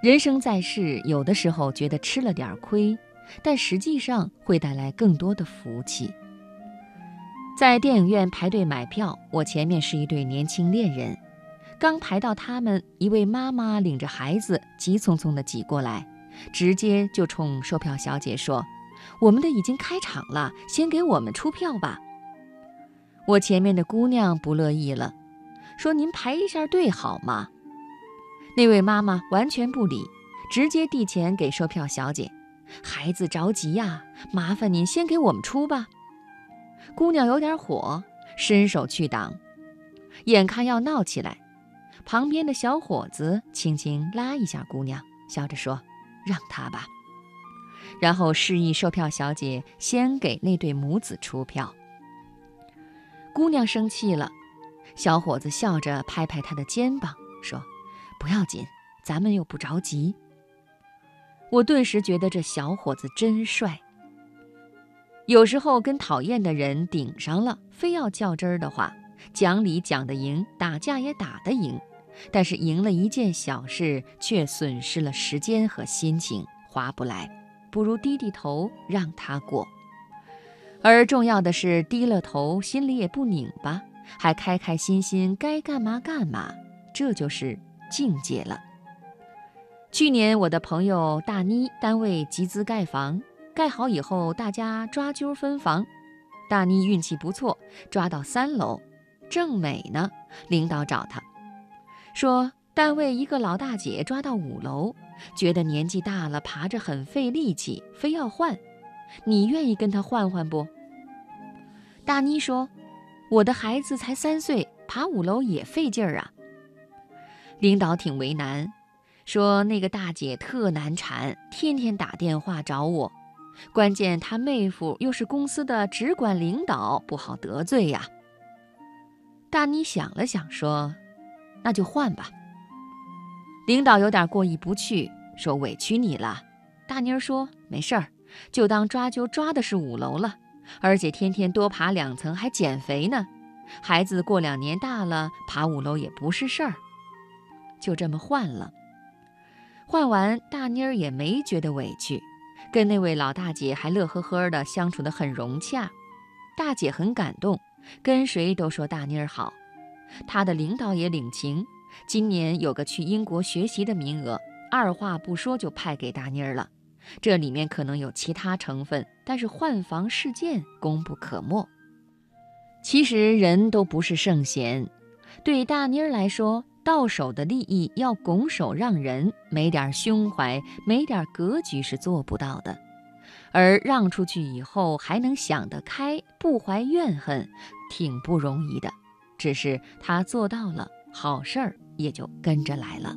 人生在世，有的时候觉得吃了点亏，但实际上会带来更多的福气。在电影院排队买票，我前面是一对年轻恋人，刚排到他们，一位妈妈领着孩子急匆匆地挤过来，直接就冲售票小姐说：“我们的已经开场了，先给我们出票吧。”我前面的姑娘不乐意了，说：“您排一下队好吗？”那位妈妈完全不理，直接递钱给售票小姐：“孩子着急呀，麻烦您先给我们出吧。”姑娘有点火，伸手去挡，眼看要闹起来，旁边的小伙子轻轻拉一下姑娘，笑着说：“让他吧。”然后示意售票小姐先给那对母子出票。姑娘生气了，小伙子笑着拍拍她的肩膀，说。不要紧，咱们又不着急。我顿时觉得这小伙子真帅。有时候跟讨厌的人顶上了，非要较真儿的话，讲理讲得赢，打架也打得赢，但是赢了一件小事，却损失了时间和心情，划不来。不如低低头让他过。而重要的是，低了头，心里也不拧巴，还开开心心，该干嘛干嘛。这就是。境界了。去年我的朋友大妮单位集资盖房，盖好以后大家抓阄分房，大妮运气不错，抓到三楼，正美呢。领导找她，说单位一个老大姐抓到五楼，觉得年纪大了爬着很费力气，非要换，你愿意跟她换换不？大妮说，我的孩子才三岁，爬五楼也费劲儿啊。领导挺为难，说那个大姐特难缠，天天打电话找我，关键她妹夫又是公司的直管领导，不好得罪呀。大妮想了想，说：“那就换吧。”领导有点过意不去，说：“委屈你了。”大妮儿说：“没事儿，就当抓阄抓的是五楼了，而且天天多爬两层还减肥呢。孩子过两年大了，爬五楼也不是事儿。”就这么换了，换完大妮儿也没觉得委屈，跟那位老大姐还乐呵呵的相处得很融洽。大姐很感动，跟谁都说大妮儿好。她的领导也领情，今年有个去英国学习的名额，二话不说就派给大妮儿了。这里面可能有其他成分，但是换房事件功不可没。其实人都不是圣贤，对大妮儿来说。到手的利益要拱手让人，没点胸怀，没点格局是做不到的。而让出去以后还能想得开，不怀怨恨，挺不容易的。只是他做到了，好事儿也就跟着来了。